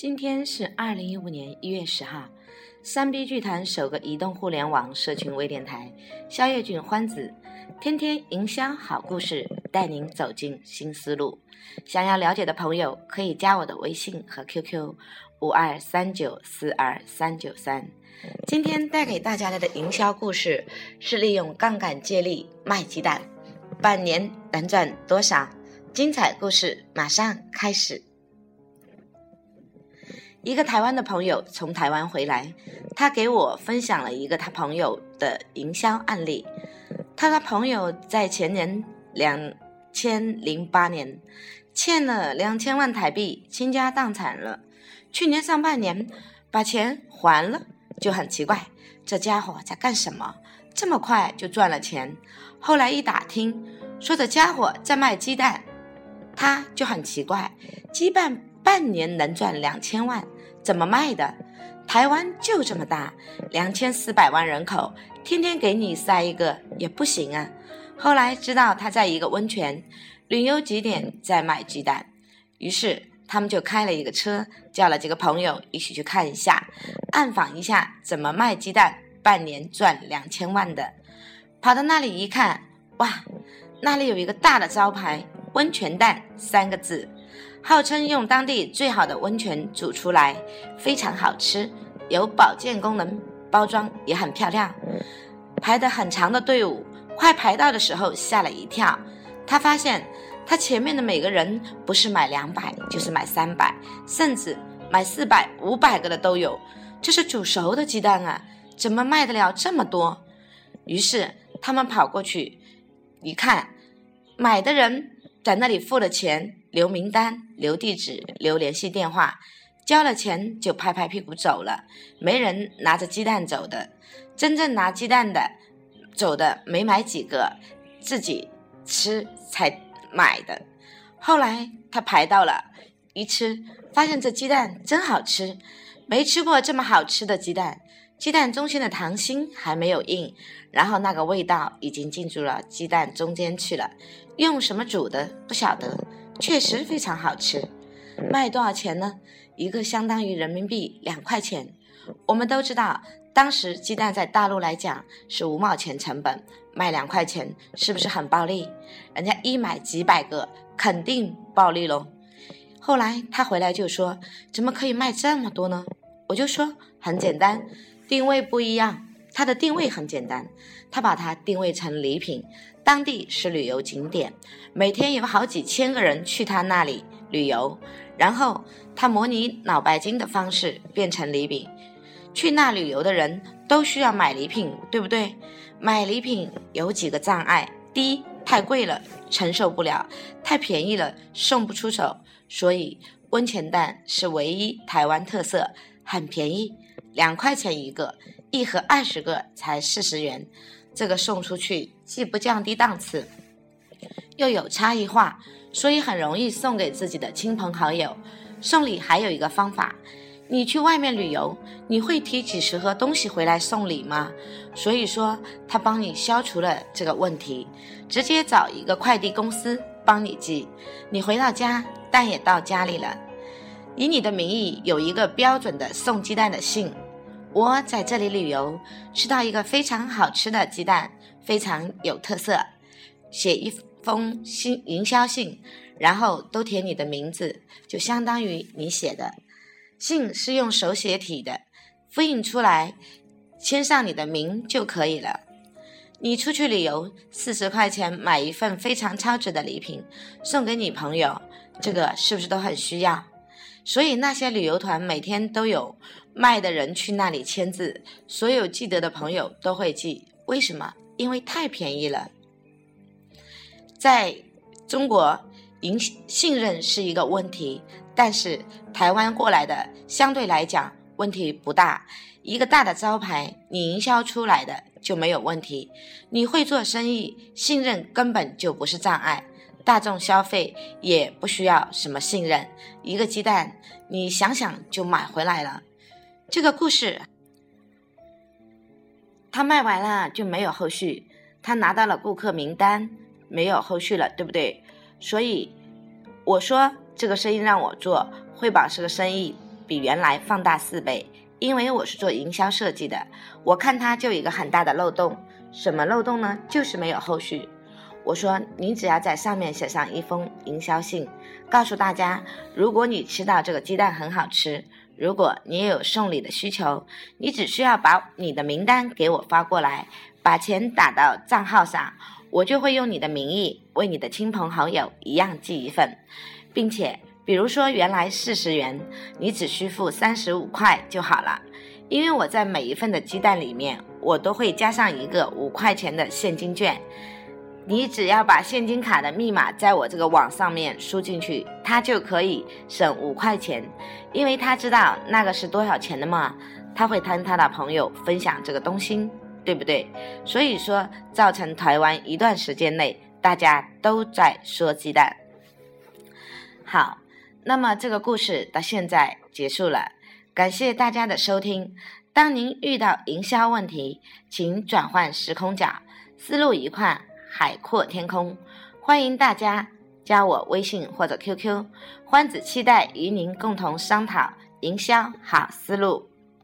今天是二零一五年一月十号，三 B 剧团首个移动互联网社群微电台，肖叶俊欢子，天天营销好故事，带您走进新思路。想要了解的朋友可以加我的微信和 QQ 五二三九四二三九三。今天带给大家的营销故事是利用杠杆借力卖鸡蛋，半年能赚多少？精彩故事马上开始。一个台湾的朋友从台湾回来，他给我分享了一个他朋友的营销案例。他的朋友在前年两千零八年欠了两千万台币，倾家荡产了。去年上半年把钱还了，就很奇怪，这家伙在干什么？这么快就赚了钱？后来一打听，说这家伙在卖鸡蛋，他就很奇怪，鸡蛋。半年能赚两千万，怎么卖的？台湾就这么大，两千四百万人口，天天给你塞一个也不行啊。后来知道他在一个温泉旅游景点在卖鸡蛋，于是他们就开了一个车，叫了几个朋友一起去看一下，暗访一下怎么卖鸡蛋，半年赚两千万的。跑到那里一看，哇，那里有一个大的招牌“温泉蛋”三个字。号称用当地最好的温泉煮出来，非常好吃，有保健功能，包装也很漂亮。排的很长的队伍，快排到的时候吓了一跳。他发现他前面的每个人不是买两百，就是买三百，甚至买四百、五百个的都有。这是煮熟的鸡蛋啊，怎么卖得了这么多？于是他们跑过去一看，买的人在那里付了钱。留名单、留地址、留联系电话，交了钱就拍拍屁股走了，没人拿着鸡蛋走的。真正拿鸡蛋的走的没买几个，自己吃才买的。后来他排到了，一吃发现这鸡蛋真好吃，没吃过这么好吃的鸡蛋。鸡蛋中心的糖心还没有硬，然后那个味道已经进入了鸡蛋中间去了。用什么煮的不晓得。确实非常好吃，卖多少钱呢？一个相当于人民币两块钱。我们都知道，当时鸡蛋在大陆来讲是五毛钱成本，卖两块钱，是不是很暴利？人家一买几百个，肯定暴利喽。后来他回来就说：“怎么可以卖这么多呢？”我就说：“很简单，定位不一样。它的定位很简单，他把它定位成礼品。”当地是旅游景点，每天有好几千个人去他那里旅游，然后他模拟脑白金的方式变成礼品。去那旅游的人都需要买礼品，对不对？买礼品有几个障碍：第一，太贵了，承受不了；太便宜了，送不出手。所以温泉蛋是唯一台湾特色，很便宜，两块钱一个，一盒二十个才四十元。这个送出去既不降低档次，又有差异化，所以很容易送给自己的亲朋好友。送礼还有一个方法，你去外面旅游，你会提几十盒东西回来送礼吗？所以说，他帮你消除了这个问题，直接找一个快递公司帮你寄，你回到家蛋也到家里了，以你的名义有一个标准的送鸡蛋的信。我在这里旅游，吃到一个非常好吃的鸡蛋，非常有特色。写一封信营销信，然后都填你的名字，就相当于你写的。信是用手写体的，复印出来，签上你的名就可以了。你出去旅游，四十块钱买一份非常超值的礼品，送给你朋友，这个是不是都很需要？所以那些旅游团每天都有卖的人去那里签字，所有记得的朋友都会记。为什么？因为太便宜了。在中国，营信任是一个问题，但是台湾过来的相对来讲问题不大。一个大的招牌，你营销出来的就没有问题。你会做生意，信任根本就不是障碍。大众消费也不需要什么信任，一个鸡蛋你想想就买回来了。这个故事，他卖完了就没有后续，他拿到了顾客名单，没有后续了，对不对？所以我说这个生意让我做，汇宝是个生意比原来放大四倍，因为我是做营销设计的，我看它就有一个很大的漏洞。什么漏洞呢？就是没有后续。我说，你只要在上面写上一封营销信，告诉大家，如果你吃到这个鸡蛋很好吃，如果你也有送礼的需求，你只需要把你的名单给我发过来，把钱打到账号上，我就会用你的名义为你的亲朋好友一样寄一份，并且，比如说原来四十元，你只需付三十五块就好了，因为我在每一份的鸡蛋里面，我都会加上一个五块钱的现金券。你只要把现金卡的密码在我这个网上面输进去，他就可以省五块钱，因为他知道那个是多少钱的嘛，他会跟他的朋友分享这个东西，对不对？所以说，造成台湾一段时间内大家都在说鸡蛋。好，那么这个故事到现在结束了，感谢大家的收听。当您遇到营销问题，请转换时空角，思路一换。海阔天空，欢迎大家加我微信或者 QQ，欢子期待与您共同商讨营销好思路。